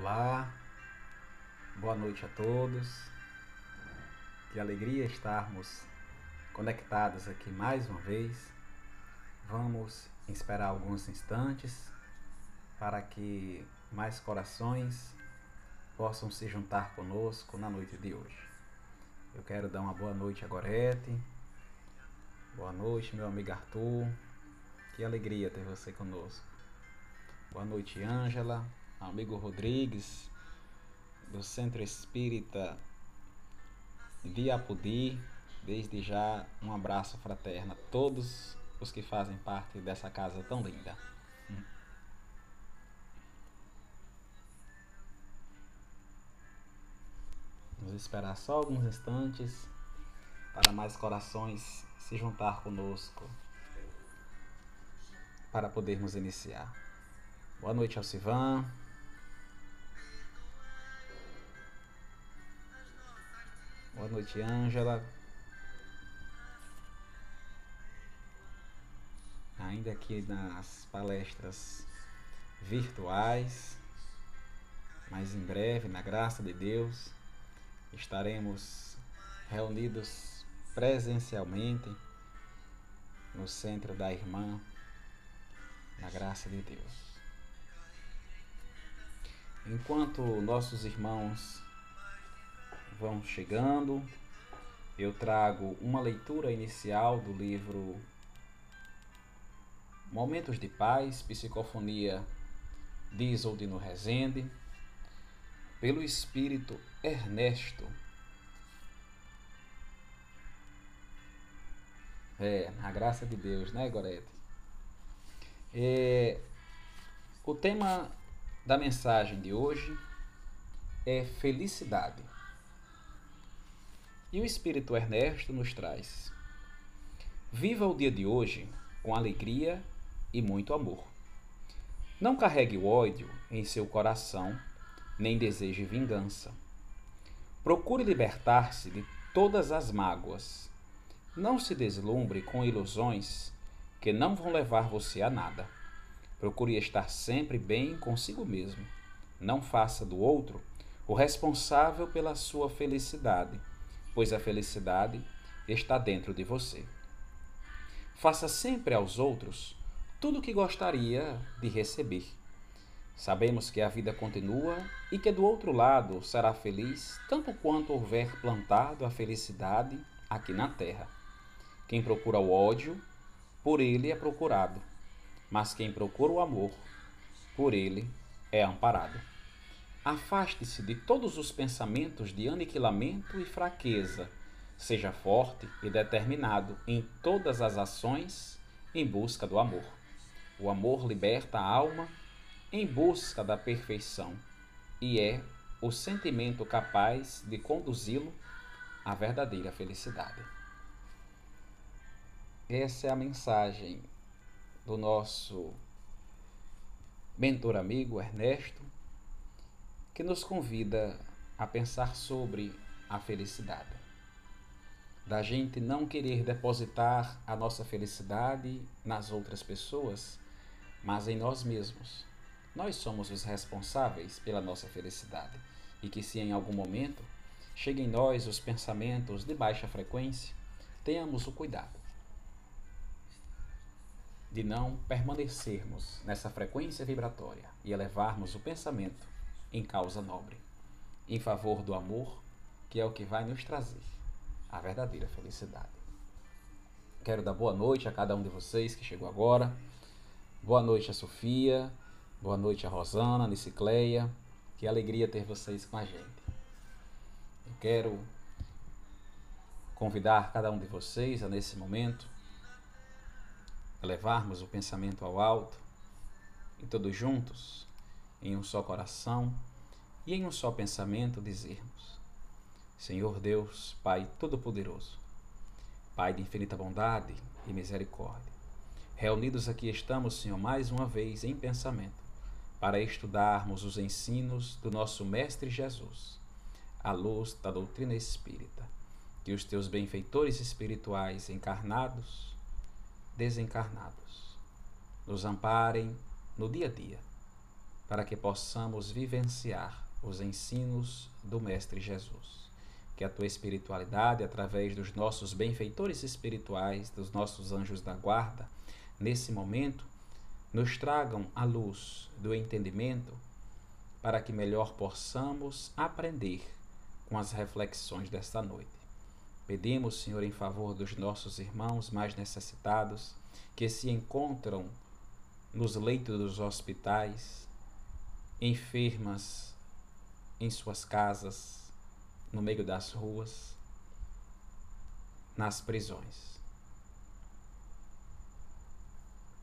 Olá, boa noite a todos. Que alegria estarmos conectados aqui mais uma vez. Vamos esperar alguns instantes para que mais corações possam se juntar conosco na noite de hoje. Eu quero dar uma boa noite a Gorete. Boa noite, meu amigo Arthur. Que alegria ter você conosco. Boa noite, Ângela amigo Rodrigues, do Centro Espírita Viapudi. Desde já, um abraço fraterno a todos os que fazem parte dessa casa tão linda. Vamos esperar só alguns instantes para mais corações se juntar conosco para podermos iniciar. Boa noite, Alcivan. Boa noite, Ângela. Ainda aqui nas palestras virtuais, mas em breve, na graça de Deus, estaremos reunidos presencialmente no centro da irmã, na graça de Deus. Enquanto nossos irmãos vão chegando. Eu trago uma leitura inicial do livro Momentos de Paz, Psicofonia de Isoldino Rezende, pelo espírito Ernesto. É, a graça de Deus, né, Gorete? É, o tema da mensagem de hoje é felicidade. E o Espírito Ernesto nos traz: Viva o dia de hoje com alegria e muito amor. Não carregue o ódio em seu coração, nem deseje vingança. Procure libertar-se de todas as mágoas. Não se deslumbre com ilusões que não vão levar você a nada. Procure estar sempre bem consigo mesmo. Não faça do outro o responsável pela sua felicidade pois a felicidade está dentro de você. Faça sempre aos outros tudo o que gostaria de receber. Sabemos que a vida continua e que do outro lado será feliz tanto quanto houver plantado a felicidade aqui na terra. Quem procura o ódio, por ele é procurado, mas quem procura o amor, por ele é amparado. Afaste-se de todos os pensamentos de aniquilamento e fraqueza. Seja forte e determinado em todas as ações em busca do amor. O amor liberta a alma em busca da perfeição e é o sentimento capaz de conduzi-lo à verdadeira felicidade. Essa é a mensagem do nosso mentor amigo Ernesto que nos convida a pensar sobre a felicidade. Da gente não querer depositar a nossa felicidade nas outras pessoas, mas em nós mesmos. Nós somos os responsáveis pela nossa felicidade e que, se em algum momento cheguem em nós os pensamentos de baixa frequência, tenhamos o cuidado de não permanecermos nessa frequência vibratória e elevarmos o pensamento em causa nobre, em favor do amor, que é o que vai nos trazer a verdadeira felicidade. Quero dar boa noite a cada um de vocês que chegou agora. Boa noite a Sofia, boa noite a Rosana, a Nicicleia. Que alegria ter vocês com a gente. Eu quero convidar cada um de vocês a, nesse momento, levarmos o pensamento ao alto e todos juntos em um só coração e em um só pensamento dizermos: Senhor Deus, Pai Todo-Poderoso, Pai de infinita bondade e misericórdia, reunidos aqui estamos, Senhor, mais uma vez em pensamento, para estudarmos os ensinos do nosso Mestre Jesus, à luz da doutrina espírita, que os teus benfeitores espirituais encarnados, desencarnados, nos amparem no dia a dia para que possamos vivenciar os ensinos do Mestre Jesus. Que a tua espiritualidade, através dos nossos benfeitores espirituais, dos nossos anjos da guarda, nesse momento, nos tragam a luz do entendimento para que melhor possamos aprender com as reflexões desta noite. Pedimos, Senhor, em favor dos nossos irmãos mais necessitados que se encontram nos leitos dos hospitais, enfermas em suas casas, no meio das ruas, nas prisões.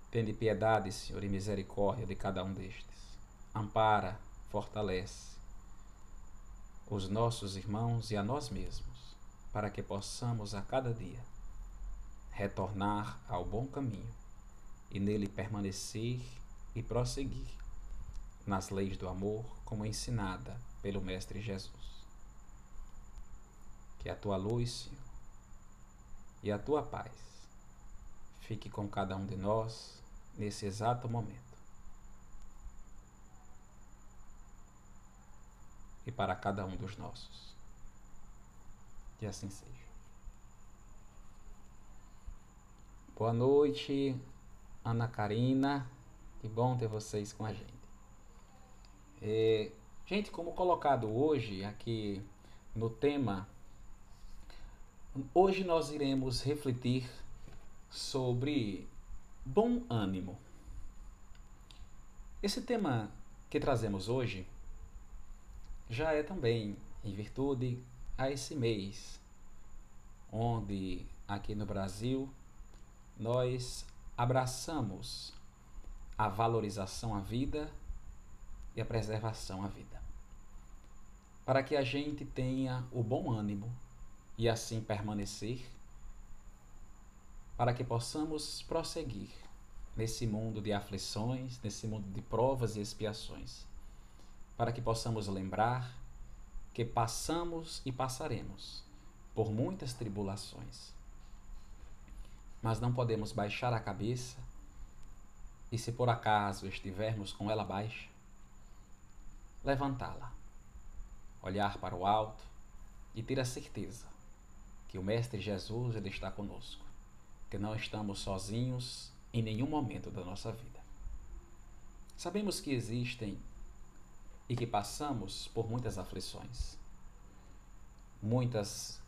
Tende piedade, Senhor, e misericórdia de cada um destes. Ampara, fortalece os nossos irmãos e a nós mesmos, para que possamos a cada dia retornar ao bom caminho e nele permanecer e prosseguir nas leis do amor, como ensinada pelo Mestre Jesus. Que a tua luz, Senhor, e a tua paz fique com cada um de nós nesse exato momento. E para cada um dos nossos. Que assim seja. Boa noite, Ana Karina. Que bom ter vocês com a gente. É, gente, como colocado hoje aqui no tema, hoje nós iremos refletir sobre bom ânimo. Esse tema que trazemos hoje já é também em virtude a esse mês, onde aqui no Brasil nós abraçamos a valorização à vida e a preservação à vida. Para que a gente tenha o bom ânimo e assim permanecer, para que possamos prosseguir nesse mundo de aflições, nesse mundo de provas e expiações, para que possamos lembrar que passamos e passaremos por muitas tribulações. Mas não podemos baixar a cabeça e, se por acaso estivermos com ela baixa, levantá-la, olhar para o alto e ter a certeza que o Mestre Jesus ele está conosco, que não estamos sozinhos em nenhum momento da nossa vida. Sabemos que existem e que passamos por muitas aflições. Muitas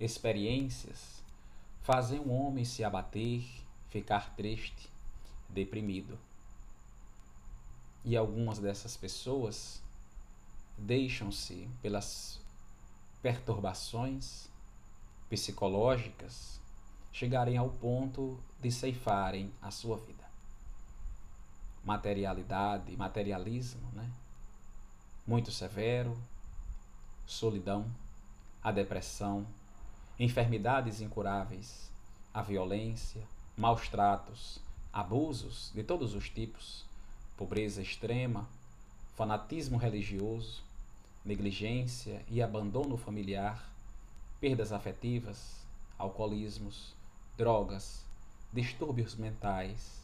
experiências fazem um homem se abater, ficar triste, deprimido. E algumas dessas pessoas deixam-se pelas perturbações psicológicas chegarem ao ponto de ceifarem a sua vida. Materialidade, materialismo, né? Muito severo, solidão, a depressão, enfermidades incuráveis, a violência, maus tratos, abusos de todos os tipos, pobreza extrema, fanatismo religioso, negligência e abandono familiar, perdas afetivas, alcoolismos, drogas, distúrbios mentais,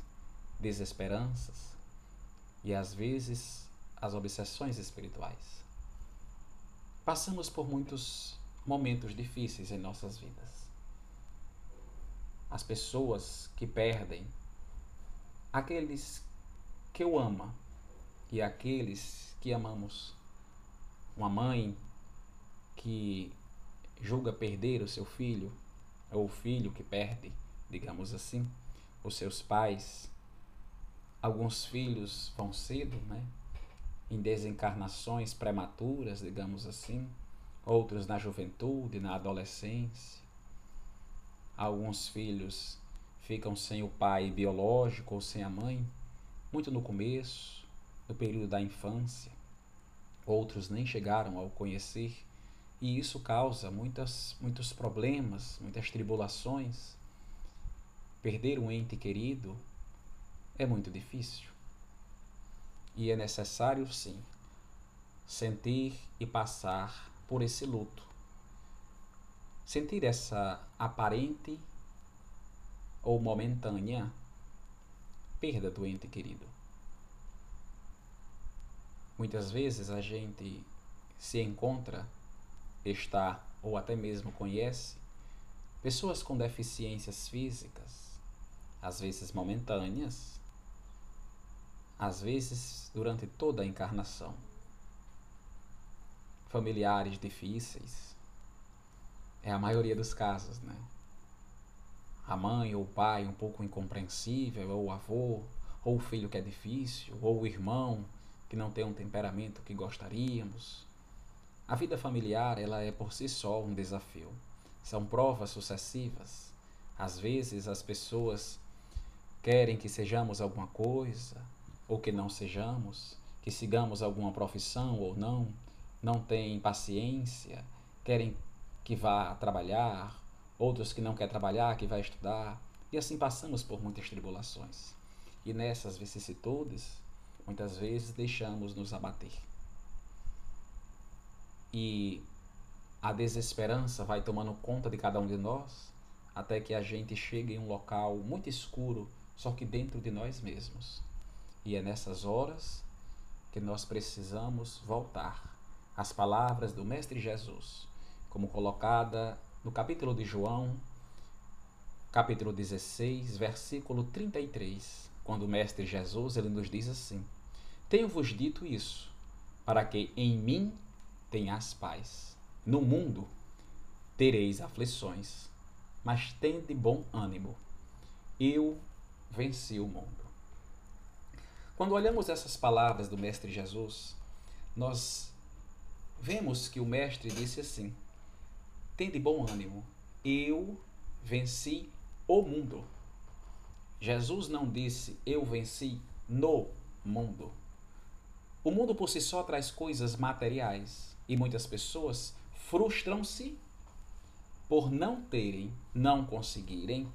desesperanças e às vezes as obsessões espirituais. Passamos por muitos momentos difíceis em nossas vidas. As pessoas que perdem aqueles que eu ama e aqueles que amamos. Uma mãe que julga perder o seu filho, ou o filho que perde, digamos assim, os seus pais. Alguns filhos vão cedo, né? Em desencarnações prematuras, digamos assim. Outros na juventude, na adolescência. Alguns filhos ficam sem o pai biológico ou sem a mãe, muito no começo, no período da infância. Outros nem chegaram ao conhecer, e isso causa muitas, muitos problemas, muitas tribulações. Perder um ente querido é muito difícil. E é necessário, sim, sentir e passar por esse luto. Sentir essa aparente ou momentânea perda do ente querido. Muitas vezes a gente se encontra, está ou até mesmo conhece pessoas com deficiências físicas, às vezes momentâneas, às vezes durante toda a encarnação. Familiares difíceis, é a maioria dos casos, né? A mãe ou o pai um pouco incompreensível, ou o avô, ou o filho que é difícil, ou o irmão que não tem um temperamento que gostaríamos. A vida familiar, ela é por si só um desafio. São provas sucessivas. Às vezes as pessoas querem que sejamos alguma coisa ou que não sejamos, que sigamos alguma profissão ou não, não têm paciência, querem que vá trabalhar, outros que não quer trabalhar, que vai estudar, e assim passamos por muitas tribulações. E nessas vicissitudes, muitas vezes deixamos nos abater. E a desesperança vai tomando conta de cada um de nós, até que a gente chegue em um local muito escuro, só que dentro de nós mesmos. E é nessas horas que nós precisamos voltar às palavras do Mestre Jesus, como colocada no capítulo de João, capítulo 16, versículo 33, quando o Mestre Jesus ele nos diz assim: Tenho-vos dito isso, para que em mim tenhas paz. No mundo tereis aflições, mas tende bom ânimo. Eu venci o mundo. Quando olhamos essas palavras do Mestre Jesus, nós vemos que o Mestre disse assim: Tende bom ânimo, eu venci o mundo. Jesus não disse eu venci no mundo. O mundo por si só traz coisas materiais e muitas pessoas frustram-se por não terem, não conseguirem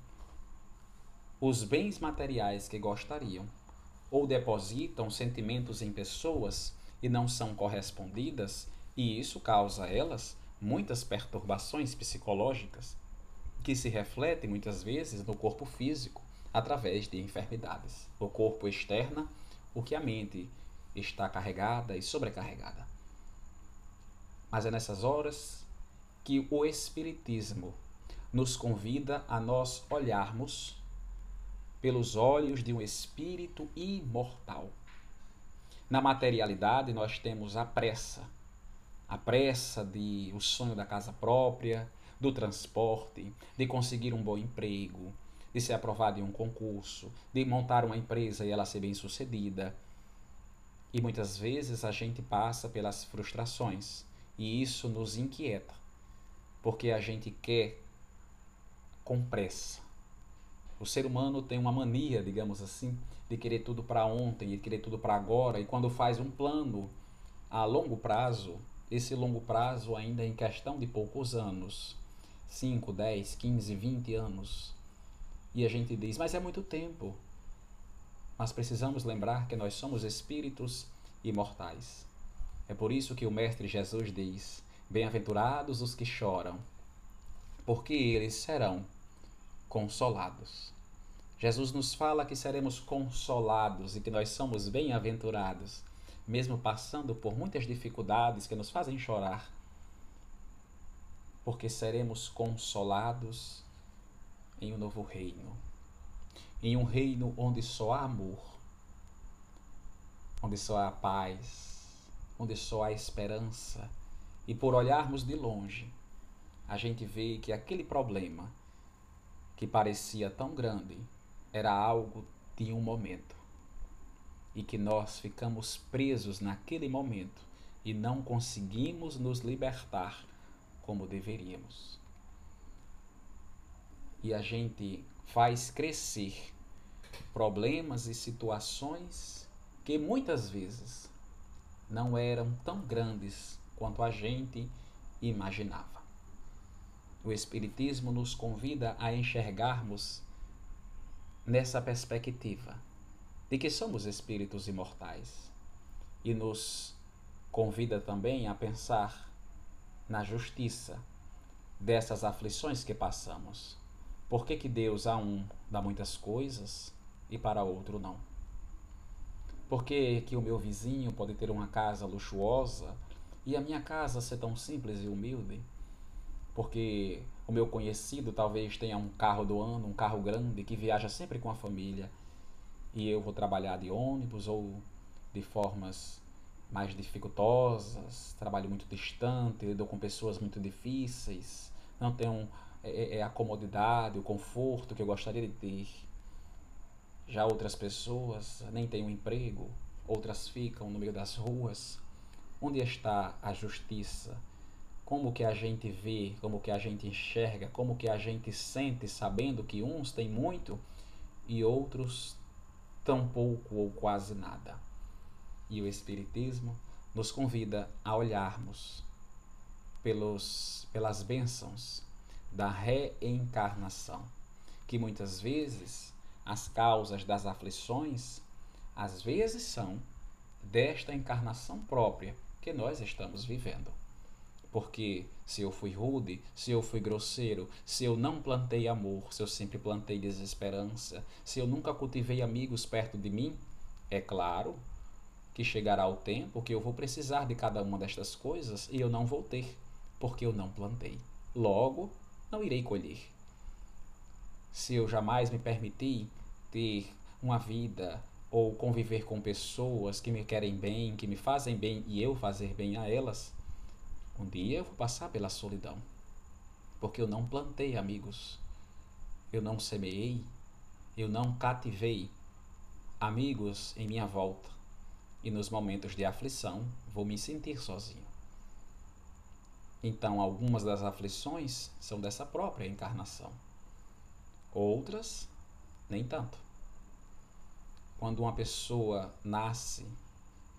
os bens materiais que gostariam ou depositam sentimentos em pessoas e não são correspondidas, e isso causa a elas muitas perturbações psicológicas que se refletem muitas vezes no corpo físico através de enfermidades. O corpo externa o que a mente está carregada e sobrecarregada. Mas é nessas horas que o Espiritismo nos convida a nós olharmos pelos olhos de um espírito imortal. Na materialidade, nós temos a pressa, a pressa de o sonho da casa própria, do transporte, de conseguir um bom emprego, de ser aprovado em um concurso, de montar uma empresa e ela ser bem sucedida. E muitas vezes a gente passa pelas frustrações e isso nos inquieta, porque a gente quer com pressa, o ser humano tem uma mania, digamos assim, de querer tudo para ontem, de querer tudo para agora, e quando faz um plano a longo prazo, esse longo prazo ainda é em questão de poucos anos 5, 10, 15, 20 anos. E a gente diz, mas é muito tempo. Mas precisamos lembrar que nós somos espíritos imortais. É por isso que o Mestre Jesus diz: Bem-aventurados os que choram, porque eles serão consolados. Jesus nos fala que seremos consolados e que nós somos bem-aventurados, mesmo passando por muitas dificuldades que nos fazem chorar, porque seremos consolados em um novo reino, em um reino onde só há amor, onde só há paz, onde só há esperança, e por olharmos de longe, a gente vê que aquele problema que parecia tão grande era algo de um momento e que nós ficamos presos naquele momento e não conseguimos nos libertar como deveríamos. E a gente faz crescer problemas e situações que muitas vezes não eram tão grandes quanto a gente imaginava. O Espiritismo nos convida a enxergarmos nessa perspectiva de que somos espíritos imortais e nos convida também a pensar na justiça dessas aflições que passamos. Por que, que Deus a um dá muitas coisas e para outro não? Por que, que o meu vizinho pode ter uma casa luxuosa e a minha casa ser tão simples e humilde? Porque o meu conhecido talvez tenha um carro do ano, um carro grande que viaja sempre com a família e eu vou trabalhar de ônibus ou de formas mais dificultosas, trabalho muito distante, lido com pessoas muito difíceis, não tenho é, é, é, a comodidade, o conforto que eu gostaria de ter. Já outras pessoas nem têm um emprego, outras ficam no meio das ruas. Onde está a justiça? Como que a gente vê, como que a gente enxerga, como que a gente sente sabendo que uns têm muito e outros tão pouco ou quase nada. E o Espiritismo nos convida a olharmos pelos, pelas bênçãos da reencarnação, que muitas vezes as causas das aflições, às vezes são desta encarnação própria que nós estamos vivendo. Porque se eu fui rude, se eu fui grosseiro, se eu não plantei amor, se eu sempre plantei desesperança, se eu nunca cultivei amigos perto de mim, é claro que chegará o tempo que eu vou precisar de cada uma destas coisas e eu não vou ter, porque eu não plantei. Logo, não irei colher. Se eu jamais me permiti ter uma vida ou conviver com pessoas que me querem bem, que me fazem bem e eu fazer bem a elas, um dia eu vou passar pela solidão. Porque eu não plantei amigos, eu não semeei, eu não cativei amigos em minha volta. E nos momentos de aflição, vou me sentir sozinho. Então, algumas das aflições são dessa própria encarnação. Outras, nem tanto. Quando uma pessoa nasce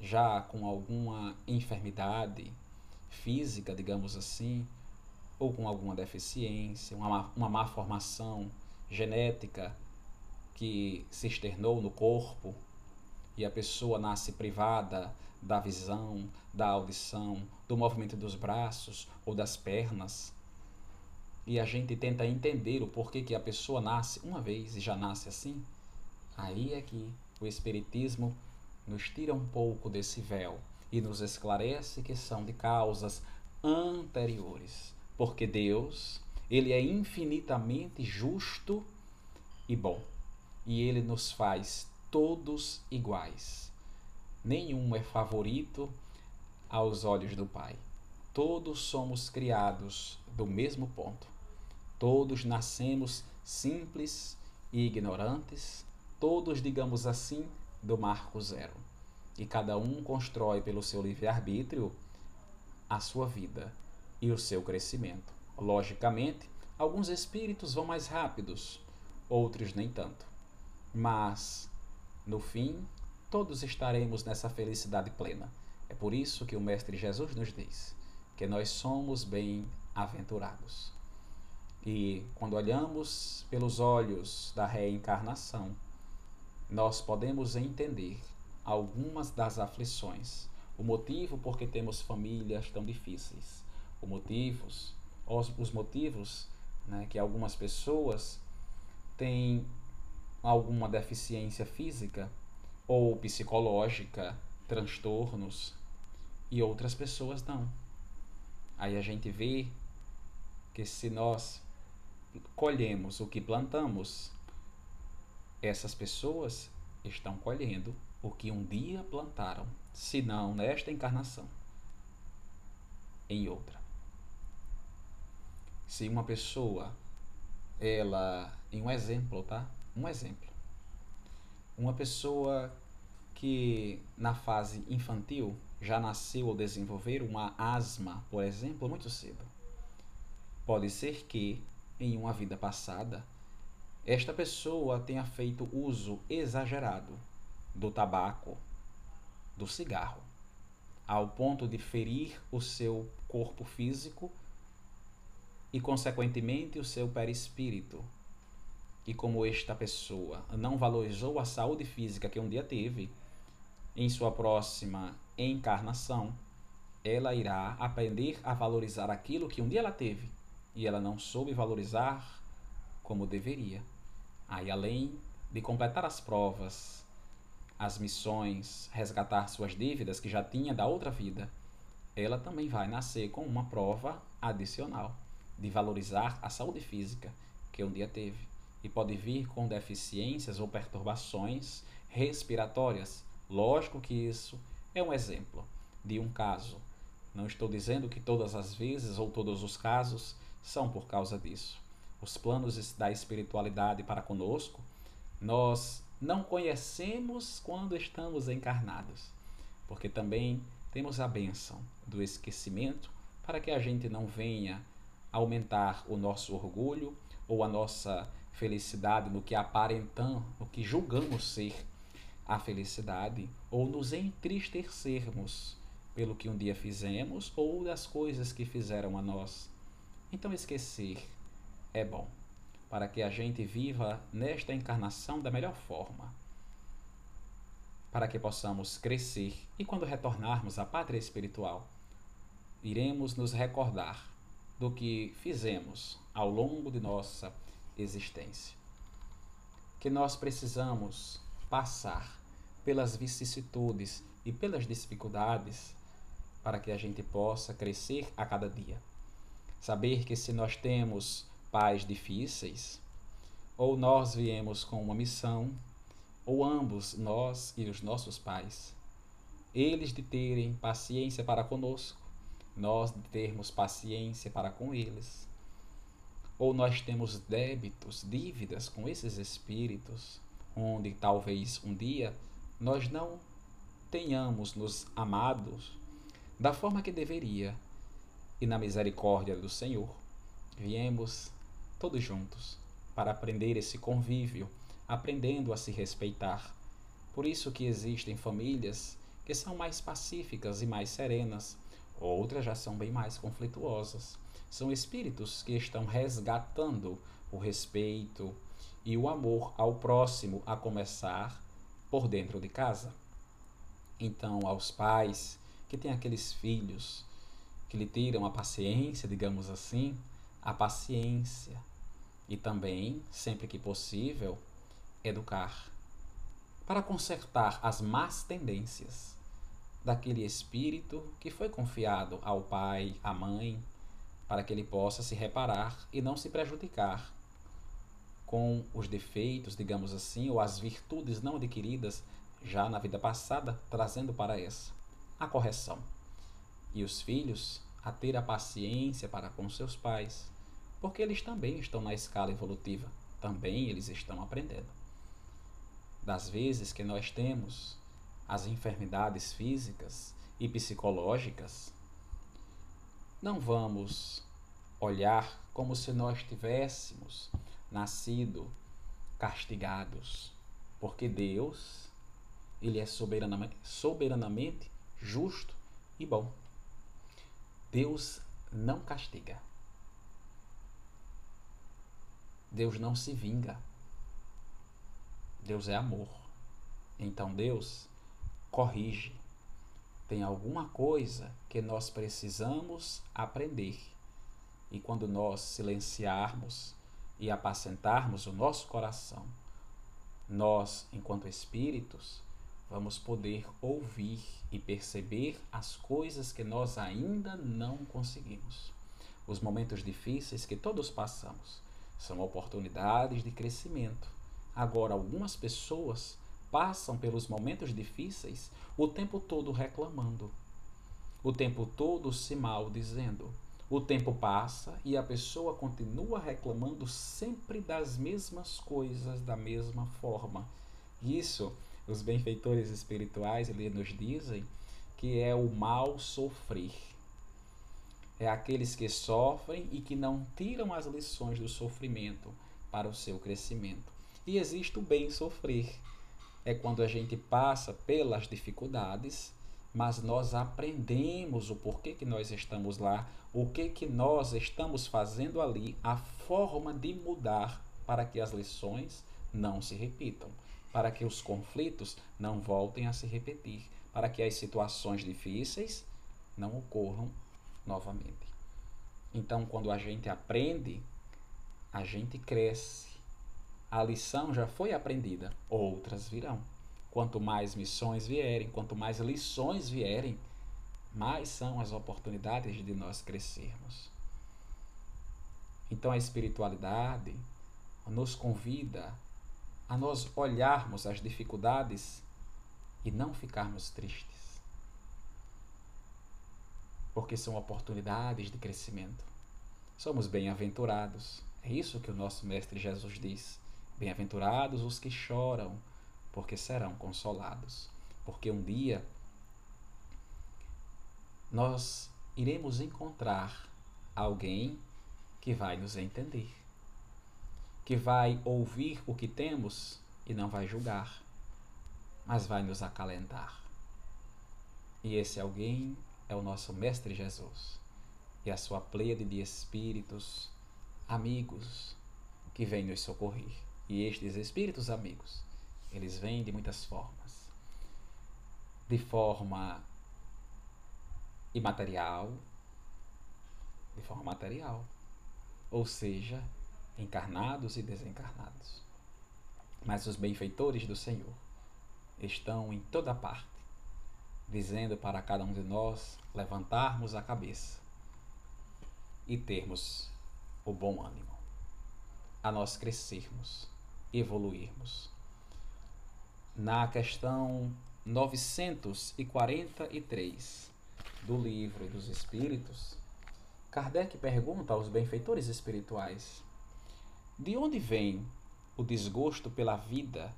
já com alguma enfermidade física, digamos assim, ou com alguma deficiência, uma má, uma má formação genética que se externou no corpo e a pessoa nasce privada da visão, da audição, do movimento dos braços ou das pernas. E a gente tenta entender o porquê que a pessoa nasce uma vez e já nasce assim. Aí é que o Espiritismo nos tira um pouco desse véu e nos esclarece que são de causas anteriores. Porque Deus, Ele é infinitamente justo e bom. E Ele nos faz todos iguais nenhum é favorito aos olhos do Pai. Todos somos criados do mesmo ponto. Todos nascemos simples e ignorantes, todos, digamos assim, do marco zero. E cada um constrói pelo seu livre-arbítrio a sua vida e o seu crescimento. Logicamente, alguns espíritos vão mais rápidos, outros nem tanto. Mas, no fim, todos estaremos nessa felicidade plena. É por isso que o Mestre Jesus nos diz que nós somos bem-aventurados. E quando olhamos pelos olhos da reencarnação, nós podemos entender algumas das aflições, o motivo por que temos famílias tão difíceis, os motivos, os, os motivos né, que algumas pessoas têm alguma deficiência física ou psicológica, transtornos, e outras pessoas não. Aí a gente vê que se nós colhemos o que plantamos, essas pessoas estão colhendo o que um dia plantaram, se não nesta encarnação, em outra. Se uma pessoa, ela, em um exemplo, tá? Um exemplo uma pessoa que na fase infantil já nasceu ou desenvolver uma asma, por exemplo, muito cedo. Pode ser que, em uma vida passada, esta pessoa tenha feito uso exagerado do tabaco, do cigarro, ao ponto de ferir o seu corpo físico e, consequentemente, o seu perispírito, e como esta pessoa não valorizou a saúde física que um dia teve, em sua próxima encarnação, ela irá aprender a valorizar aquilo que um dia ela teve e ela não soube valorizar como deveria. Aí, além de completar as provas as missões, resgatar suas dívidas que já tinha da outra vida, ela também vai nascer com uma prova adicional de valorizar a saúde física que um dia teve e pode vir com deficiências ou perturbações respiratórias. Lógico que isso é um exemplo de um caso. Não estou dizendo que todas as vezes ou todos os casos são por causa disso. Os planos da espiritualidade para conosco, nós não conhecemos quando estamos encarnados, porque também temos a bênção do esquecimento para que a gente não venha aumentar o nosso orgulho ou a nossa felicidade no que aparentamos, no que julgamos ser a felicidade, ou nos entristecermos pelo que um dia fizemos ou das coisas que fizeram a nós. Então, esquecer é bom, para que a gente viva nesta encarnação da melhor forma, para que possamos crescer e, quando retornarmos à pátria espiritual, iremos nos recordar do que fizemos ao longo de nossa existência. Que nós precisamos passar pelas vicissitudes e pelas dificuldades para que a gente possa crescer a cada dia. Saber que se nós temos pais difíceis, ou nós viemos com uma missão, ou ambos, nós e os nossos pais, eles de terem paciência para conosco, nós de termos paciência para com eles, ou nós temos débitos, dívidas com esses espíritos, onde talvez um dia nós não tenhamos nos amados da forma que deveria, e na misericórdia do Senhor, viemos todos juntos para aprender esse convívio, aprendendo a se respeitar. Por isso que existem famílias que são mais pacíficas e mais serenas, outras já são bem mais conflituosas. São espíritos que estão resgatando o respeito e o amor ao próximo, a começar por dentro de casa. Então, aos pais que têm aqueles filhos que lhe tiram a paciência, digamos assim, a paciência e também, sempre que possível, educar para consertar as más tendências daquele espírito que foi confiado ao pai, à mãe, para que ele possa se reparar e não se prejudicar com os defeitos, digamos assim, ou as virtudes não adquiridas já na vida passada, trazendo para essa a correção. E os filhos a ter a paciência para com seus pais, porque eles também estão na escala evolutiva, também eles estão aprendendo. Das vezes que nós temos as enfermidades físicas e psicológicas, não vamos olhar como se nós tivéssemos nascido castigados, porque Deus, ele é soberanamente, soberanamente justo e bom. Deus não castiga. Deus não se vinga. Deus é amor. Então Deus corrige. Tem alguma coisa que nós precisamos aprender. E quando nós silenciarmos e apacentarmos o nosso coração, nós, enquanto espíritos, vamos poder ouvir e perceber as coisas que nós ainda não conseguimos. Os momentos difíceis que todos passamos são oportunidades de crescimento. Agora, algumas pessoas passam pelos momentos difíceis o tempo todo reclamando, o tempo todo se maldizendo. O tempo passa e a pessoa continua reclamando sempre das mesmas coisas, da mesma forma. Isso os benfeitores espirituais eles nos dizem que é o mal sofrer. É aqueles que sofrem e que não tiram as lições do sofrimento para o seu crescimento. E existe o bem sofrer. É quando a gente passa pelas dificuldades, mas nós aprendemos o porquê que nós estamos lá, o que que nós estamos fazendo ali, a forma de mudar para que as lições não se repitam para que os conflitos não voltem a se repetir, para que as situações difíceis não ocorram novamente. Então, quando a gente aprende, a gente cresce. A lição já foi aprendida, outras virão. Quanto mais missões vierem, quanto mais lições vierem, mais são as oportunidades de nós crescermos. Então a espiritualidade nos convida a nós olharmos as dificuldades e não ficarmos tristes. Porque são oportunidades de crescimento. Somos bem-aventurados. É isso que o nosso Mestre Jesus diz. Bem-aventurados os que choram, porque serão consolados. Porque um dia nós iremos encontrar alguém que vai nos entender, que vai ouvir o que temos e não vai julgar, mas vai nos acalentar. E esse alguém é o nosso Mestre Jesus e a sua pleiade de espíritos amigos que vêm nos socorrer. E estes espíritos amigos, eles vêm de muitas formas. De forma imaterial, de forma material, ou seja, encarnados e desencarnados. Mas os benfeitores do Senhor estão em toda parte, dizendo para cada um de nós levantarmos a cabeça e termos o bom ânimo, a nós crescermos, evoluirmos. Na questão 943 do Livro dos Espíritos, Kardec pergunta aos benfeitores espirituais: de onde vem o desgosto pela vida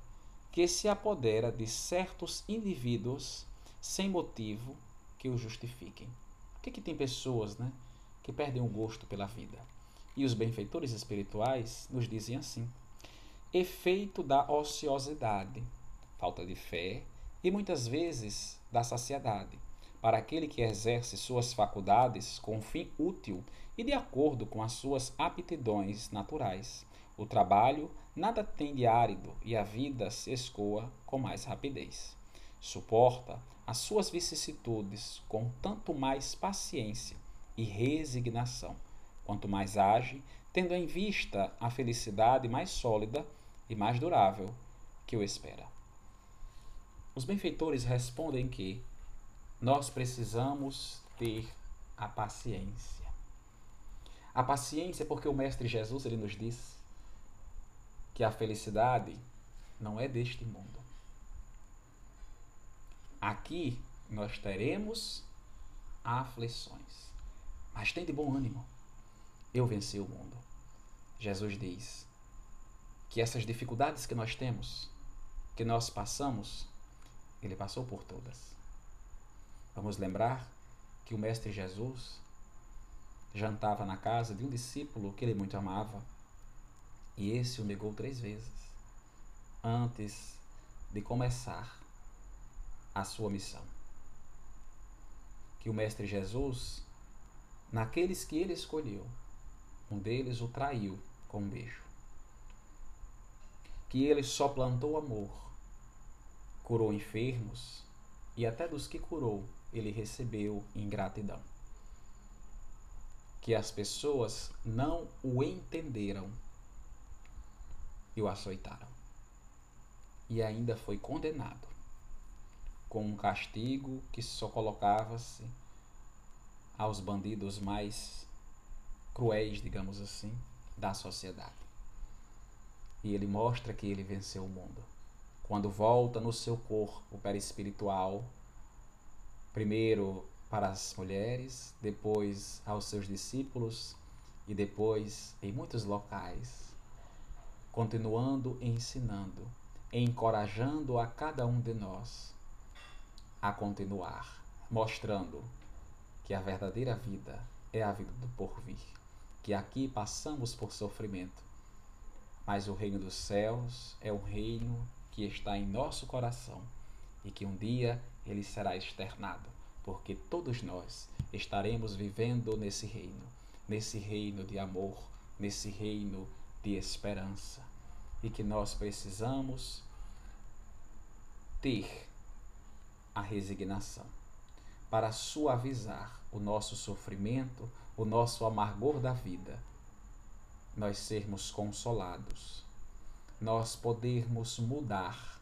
que se apodera de certos indivíduos sem motivo que o justifiquem? Por que, que tem pessoas né, que perdem o gosto pela vida? E os benfeitores espirituais nos dizem assim: efeito da ociosidade, falta de fé e muitas vezes da saciedade para aquele que exerce suas faculdades com fim útil e de acordo com as suas aptidões naturais. O trabalho nada tem de árido e a vida se escoa com mais rapidez. Suporta as suas vicissitudes com tanto mais paciência e resignação, quanto mais age, tendo em vista a felicidade mais sólida e mais durável que o espera. Os benfeitores respondem que nós precisamos ter a paciência. A paciência, porque o Mestre Jesus ele nos diz que a felicidade não é deste mundo. Aqui nós teremos aflições, mas tem de bom ânimo. Eu venci o mundo. Jesus diz que essas dificuldades que nós temos, que nós passamos, ele passou por todas. Vamos lembrar que o Mestre Jesus jantava na casa de um discípulo que ele muito amava e esse o negou três vezes antes de começar a sua missão. Que o Mestre Jesus, naqueles que ele escolheu, um deles o traiu com um beijo. Que ele só plantou amor, curou enfermos e até dos que curou, ele recebeu ingratidão. Que as pessoas não o entenderam e o açoitaram. E ainda foi condenado com um castigo que só colocava-se aos bandidos mais cruéis, digamos assim, da sociedade. E ele mostra que ele venceu o mundo. Quando volta no seu corpo perispiritual, primeiro para as mulheres, depois aos seus discípulos e depois em muitos locais, continuando ensinando, encorajando a cada um de nós a continuar, mostrando que a verdadeira vida é a vida do porvir, que aqui passamos por sofrimento, mas o reino dos céus é o reino que está em nosso coração e que um dia ele será externado, porque todos nós estaremos vivendo nesse reino, nesse reino de amor, nesse reino de esperança, e que nós precisamos ter a resignação para suavizar o nosso sofrimento, o nosso amargor da vida, nós sermos consolados, nós podermos mudar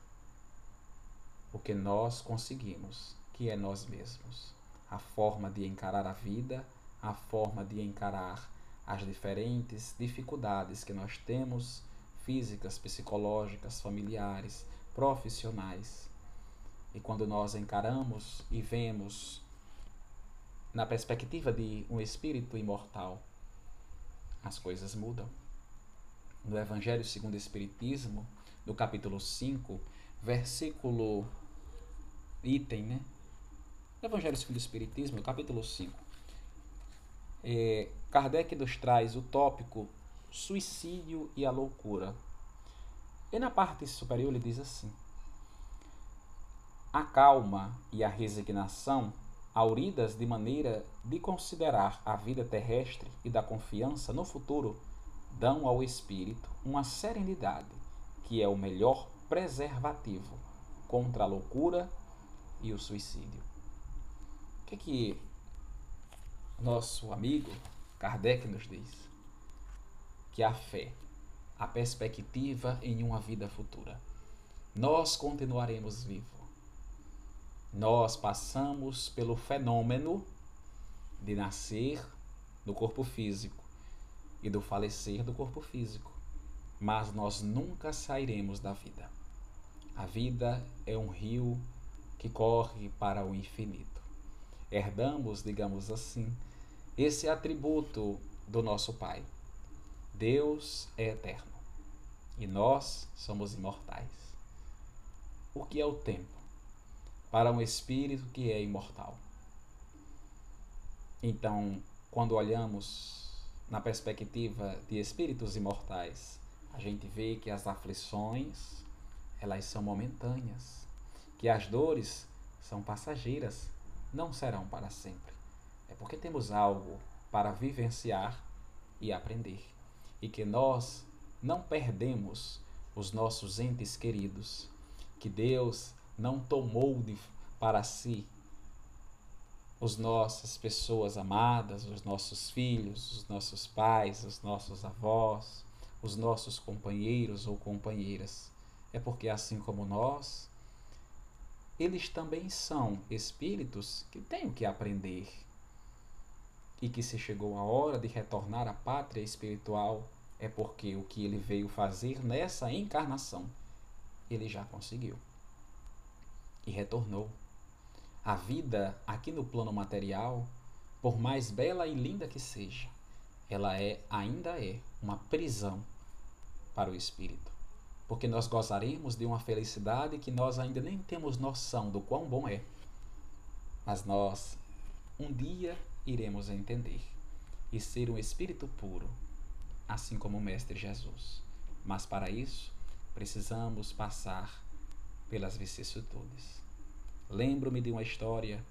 o que nós conseguimos, que é nós mesmos. A forma de encarar a vida, a forma de encarar as diferentes dificuldades que nós temos, físicas, psicológicas, familiares, profissionais. E quando nós encaramos e vemos na perspectiva de um espírito imortal, as coisas mudam. No Evangelho segundo o Espiritismo, no capítulo 5, versículo item, né? No Evangelho segundo o Espiritismo, no capítulo 5, é, Kardec nos traz o tópico suicídio e a loucura. E na parte superior ele diz assim: A calma e a resignação, auridas de maneira de considerar a vida terrestre e da confiança no futuro, dão ao espírito uma serenidade que é o melhor preservativo contra a loucura e o suicídio. O que, é que nosso amigo Kardec nos diz? Que a fé, a perspectiva em uma vida futura. Nós continuaremos vivos. Nós passamos pelo fenômeno de nascer no corpo físico e do falecer do corpo físico, mas nós nunca sairemos da vida. A vida é um rio que corre para o infinito. Herdamos, digamos assim, esse atributo do nosso Pai. Deus é eterno e nós somos imortais. O que é o tempo para um espírito que é imortal? Então, quando olhamos na perspectiva de espíritos imortais, a gente vê que as aflições, elas são momentâneas, que as dores são passageiras, não serão para sempre. É porque temos algo para vivenciar e aprender, e que nós não perdemos os nossos entes queridos, que Deus não tomou de, para si os nossas pessoas amadas, os nossos filhos, os nossos pais, os nossos avós, os nossos companheiros ou companheiras. É porque, assim como nós, eles também são espíritos que têm o que aprender. E que se chegou a hora de retornar à pátria espiritual, é porque o que ele veio fazer nessa encarnação, ele já conseguiu. E retornou. A vida aqui no plano material, por mais bela e linda que seja, ela é ainda é uma prisão para o espírito. Porque nós gozaremos de uma felicidade que nós ainda nem temos noção do quão bom é. Mas nós um dia iremos entender e ser um espírito puro, assim como o mestre Jesus. Mas para isso, precisamos passar pelas vicissitudes. Lembro-me de uma história,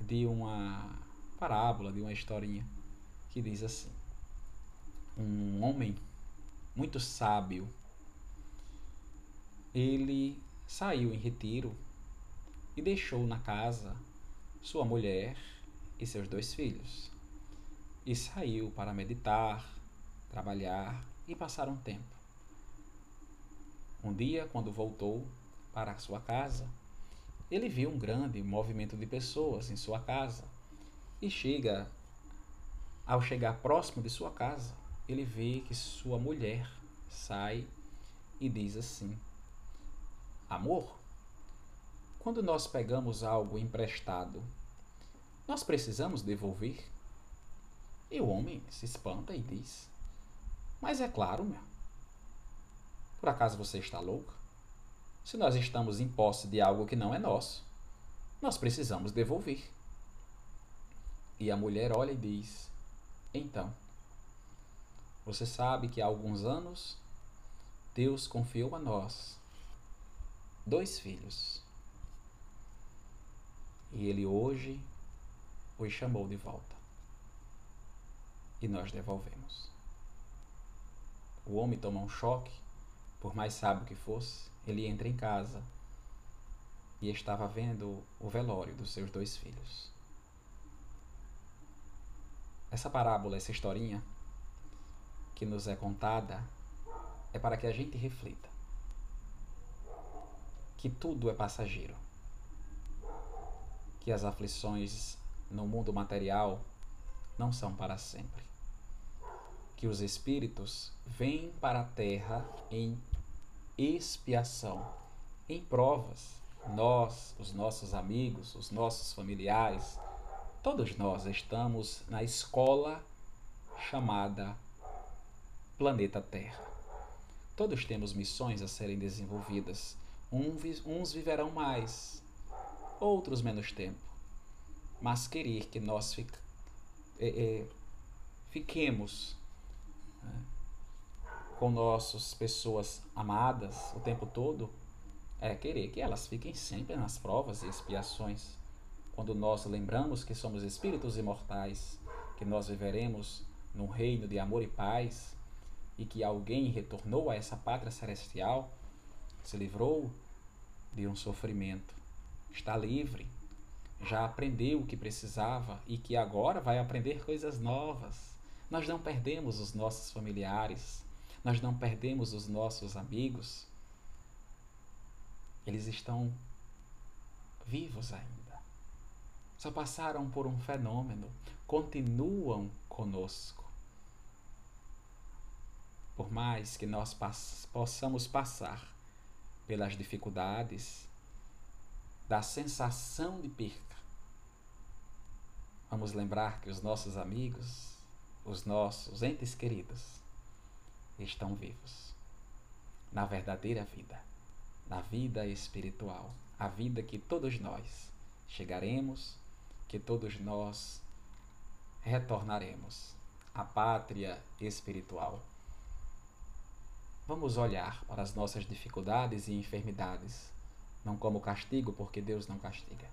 de uma parábola, de uma historinha, que diz assim: Um homem muito sábio, ele saiu em retiro e deixou na casa sua mulher e seus dois filhos. E saiu para meditar, trabalhar e passar um tempo. Um dia, quando voltou para sua casa, ele viu um grande movimento de pessoas em sua casa e chega ao chegar próximo de sua casa, ele vê que sua mulher sai e diz assim: Amor, quando nós pegamos algo emprestado, nós precisamos devolver? E o homem se espanta e diz: Mas é claro, meu. Por acaso você está louca? Se nós estamos em posse de algo que não é nosso, nós precisamos devolver. E a mulher olha e diz: Então, você sabe que há alguns anos Deus confiou a nós dois filhos. E Ele hoje os chamou de volta. E nós devolvemos. O homem toma um choque, por mais sábio que fosse, ele entra em casa e estava vendo o velório dos seus dois filhos. Essa parábola, essa historinha que nos é contada é para que a gente reflita. que tudo é passageiro, que as aflições no mundo material não são para sempre, que os espíritos vêm para a terra em expiação, em provas. Nós, os nossos amigos, os nossos familiares, todos nós estamos na escola chamada planeta Terra. Todos temos missões a serem desenvolvidas. Uns viverão mais, outros menos tempo. Mas querer que nós fic, é, é, fiquemos né, com nossas pessoas amadas o tempo todo é querer que elas fiquem sempre nas provas e expiações. Quando nós lembramos que somos espíritos imortais, que nós viveremos num reino de amor e paz, e que alguém retornou a essa pátria celestial, se livrou de um sofrimento, está livre, já aprendeu o que precisava e que agora vai aprender coisas novas. Nós não perdemos os nossos familiares, nós não perdemos os nossos amigos. Eles estão vivos ainda. Só passaram por um fenômeno, continuam conosco. Por mais que nós possamos passar pelas dificuldades da sensação de perca, vamos lembrar que os nossos amigos, os nossos entes queridos, estão vivos na verdadeira vida, na vida espiritual, a vida que todos nós chegaremos, que todos nós retornaremos, a pátria espiritual. Vamos olhar para as nossas dificuldades e enfermidades, não como castigo, porque Deus não castiga,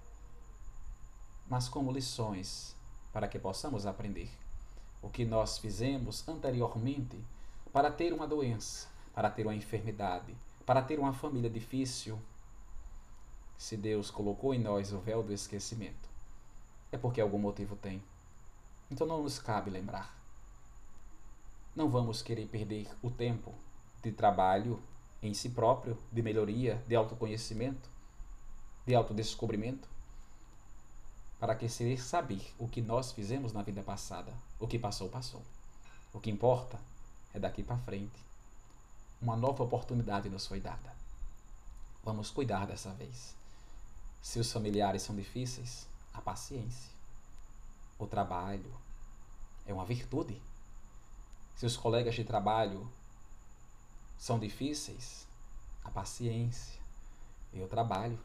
mas como lições para que possamos aprender o que nós fizemos anteriormente para ter uma doença, para ter uma enfermidade, para ter uma família difícil. Se Deus colocou em nós o véu do esquecimento, é porque algum motivo tem. Então não nos cabe lembrar. Não vamos querer perder o tempo de trabalho em si próprio, de melhoria, de autoconhecimento, de autodescobrimento, para que se saber o que nós fizemos na vida passada, o que passou, passou. O que importa é daqui para frente. Uma nova oportunidade nos foi dada. Vamos cuidar dessa vez. Se os familiares são difíceis, a paciência. O trabalho é uma virtude. Se os colegas de trabalho são difíceis, a paciência e o trabalho.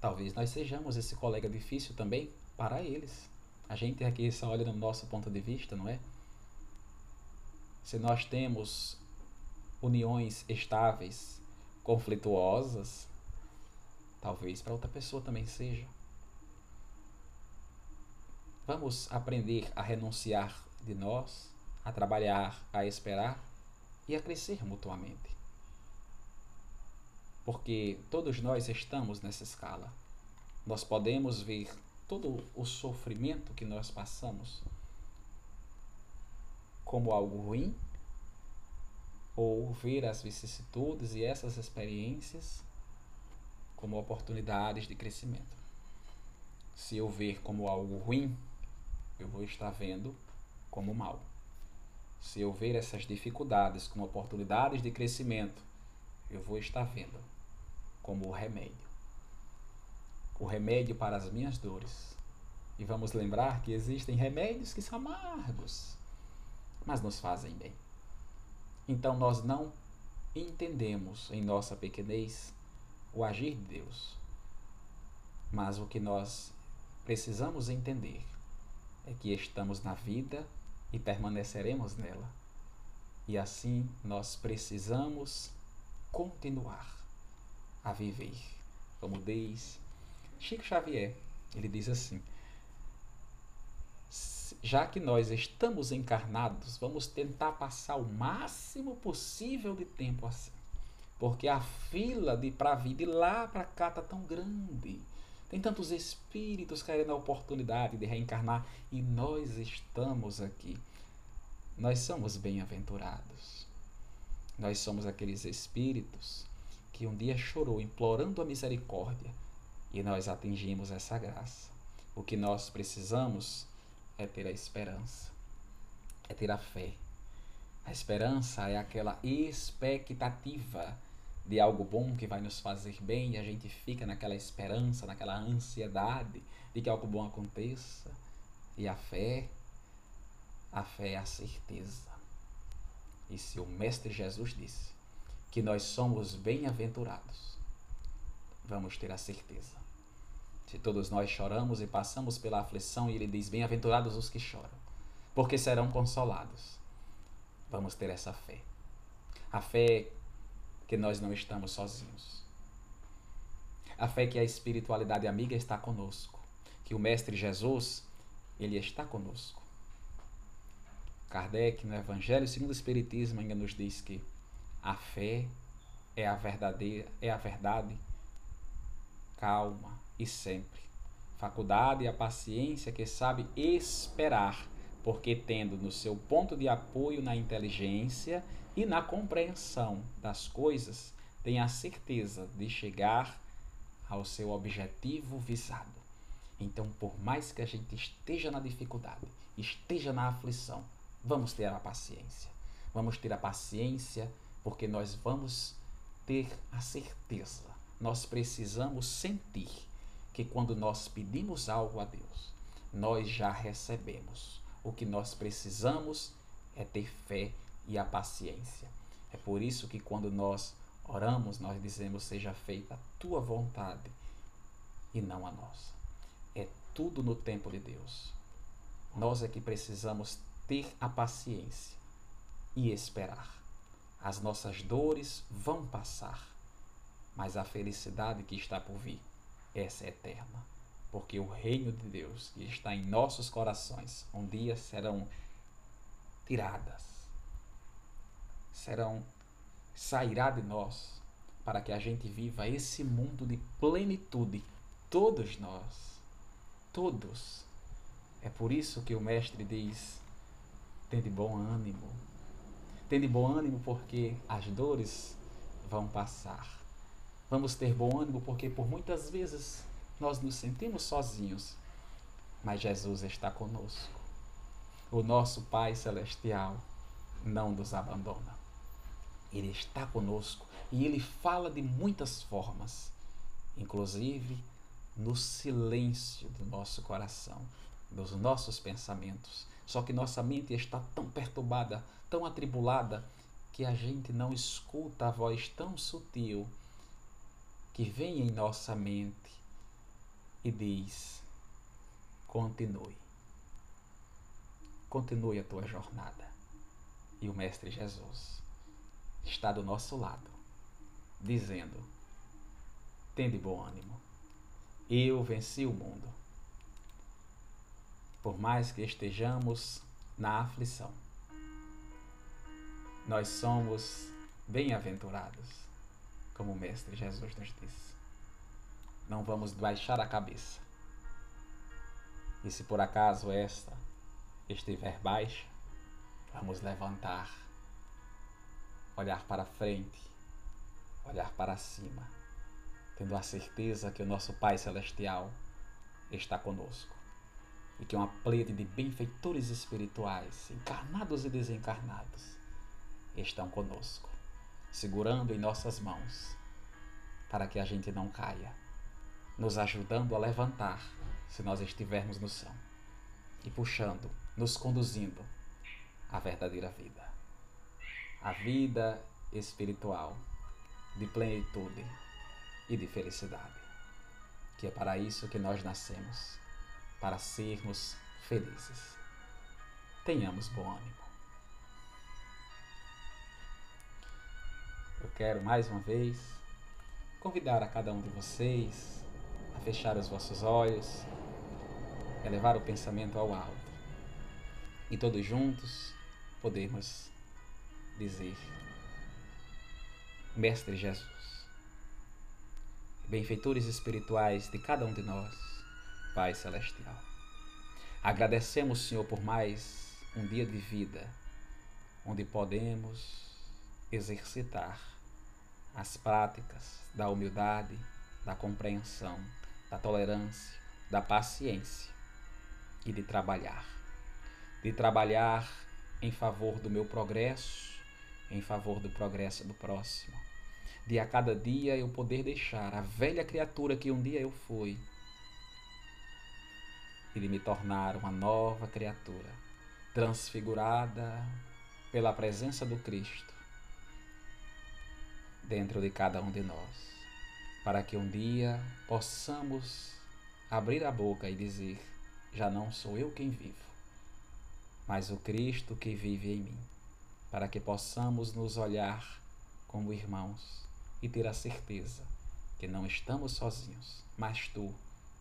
Talvez nós sejamos esse colega difícil também para eles. A gente aqui só olha no nosso ponto de vista, não é? Se nós temos uniões estáveis, conflituosas, talvez para outra pessoa também seja. Vamos aprender a renunciar de nós, a trabalhar, a esperar e a crescer mutuamente. Porque todos nós estamos nessa escala. Nós podemos ver todo o sofrimento que nós passamos como algo ruim, ou ver as vicissitudes e essas experiências como oportunidades de crescimento. Se eu ver como algo ruim, eu vou estar vendo como mal. Se eu ver essas dificuldades como oportunidades de crescimento, eu vou estar vendo como o remédio. O remédio para as minhas dores. E vamos lembrar que existem remédios que são amargos, mas nos fazem bem. Então nós não entendemos em nossa pequenez o agir de Deus. Mas o que nós precisamos entender é que estamos na vida e permaneceremos nela. E assim nós precisamos continuar a viver. Como diz Chico Xavier, ele diz assim: já que nós estamos encarnados, vamos tentar passar o máximo possível de tempo assim. Porque a fila de para vir de lá para cá tá tão grande. Tem tantos espíritos querendo a oportunidade de reencarnar e nós estamos aqui. Nós somos bem-aventurados. Nós somos aqueles espíritos que um dia chorou implorando a misericórdia e nós atingimos essa graça. O que nós precisamos é ter a esperança, é ter a fé. A esperança é aquela expectativa de algo bom que vai nos fazer bem e a gente fica naquela esperança, naquela ansiedade de que algo bom aconteça. E a fé, a fé é a certeza. E se o Mestre Jesus disse que nós somos bem-aventurados, vamos ter a certeza. Se todos nós choramos e passamos pela aflição, e ele diz: Bem-aventurados os que choram, porque serão consolados. Vamos ter essa fé. A fé que nós não estamos sozinhos. A fé que a espiritualidade amiga está conosco, que o Mestre Jesus, ele está conosco. Kardec, no Evangelho segundo o Espiritismo, ainda nos diz que a fé é a verdadeira, é a verdade calma e sempre. Faculdade e a paciência que sabe esperar, porque tendo no seu ponto de apoio na inteligência e na compreensão das coisas, tem a certeza de chegar ao seu objetivo visado. Então, por mais que a gente esteja na dificuldade, esteja na aflição, vamos ter a paciência. Vamos ter a paciência, porque nós vamos ter a certeza. Nós precisamos sentir que quando nós pedimos algo a Deus, nós já recebemos. O que nós precisamos é ter fé e a paciência. É por isso que quando nós oramos, nós dizemos: Seja feita a tua vontade e não a nossa. É tudo no tempo de Deus. Nós é que precisamos ter a paciência e esperar. As nossas dores vão passar, mas a felicidade que está por vir, essa é eterna. Porque o reino de Deus que está em nossos corações, um dia serão tiradas serão sairá de nós para que a gente viva esse mundo de plenitude. Todos nós, todos. É por isso que o mestre diz: de bom ânimo. de bom ânimo porque as dores vão passar. Vamos ter bom ânimo porque por muitas vezes nós nos sentimos sozinhos, mas Jesus está conosco. O nosso Pai Celestial não nos abandona. Ele está conosco e ele fala de muitas formas, inclusive no silêncio do nosso coração, dos nossos pensamentos. Só que nossa mente está tão perturbada, tão atribulada, que a gente não escuta a voz tão sutil que vem em nossa mente e diz: continue. Continue a tua jornada. E o Mestre Jesus está do nosso lado, dizendo: Tende bom ânimo, eu venci o mundo. Por mais que estejamos na aflição, nós somos bem-aventurados, como o Mestre Jesus nos disse. Não vamos baixar a cabeça. E se por acaso esta estiver baixa, vamos levantar olhar para frente, olhar para cima, tendo a certeza que o nosso Pai Celestial está conosco e que uma plede de benfeitores espirituais, encarnados e desencarnados, estão conosco, segurando em nossas mãos, para que a gente não caia, nos ajudando a levantar se nós estivermos no chão e puxando, nos conduzindo à verdadeira vida a vida espiritual de plenitude e de felicidade. Que é para isso que nós nascemos, para sermos felizes. Tenhamos bom ânimo. Eu quero mais uma vez convidar a cada um de vocês a fechar os vossos olhos, elevar o pensamento ao alto e todos juntos podermos dizer: Mestre Jesus, benfeitores espirituais de cada um de nós, Pai Celestial, agradecemos, Senhor, por mais um dia de vida onde podemos exercitar as práticas da humildade, da compreensão, da tolerância, da paciência e de trabalhar. De trabalhar em favor do meu progresso, em favor do progresso do próximo. De a cada dia eu poder deixar a velha criatura que um dia eu fui e de me tornar uma nova criatura, transfigurada pela presença do Cristo dentro de cada um de nós, para que um dia possamos abrir a boca e dizer: Já não sou eu quem vivo, mas o Cristo que vive em mim, para que possamos nos olhar como irmãos e ter a certeza que não estamos sozinhos, mas tu,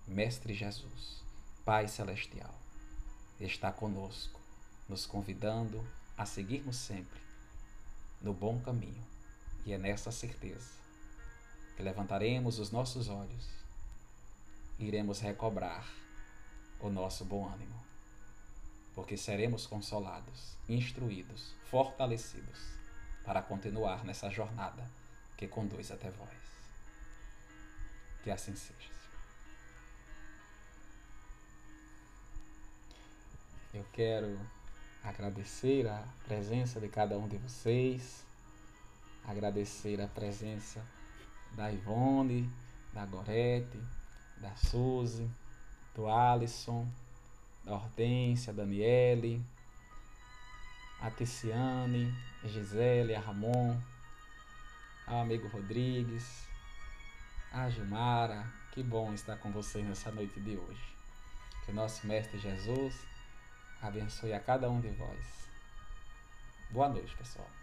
Mestre Jesus, Pai Celestial, está conosco, nos convidando a seguirmos sempre no bom caminho e é nessa certeza que levantaremos os nossos olhos e iremos recobrar o nosso bom ânimo, porque seremos consolados, instruídos, fortalecidos para continuar nessa jornada que conduz até vós. Que assim seja. Eu quero agradecer a presença de cada um de vocês agradecer a presença da Ivone, da Gorete, da Suzy, do Alisson, da Hortência, da Daniele, a Ticiane, a Gisele, a Ramon, ao amigo Rodrigues, a Gilmara. Que bom estar com vocês nessa noite de hoje. Que o nosso Mestre Jesus abençoe a cada um de vós. Boa noite, pessoal.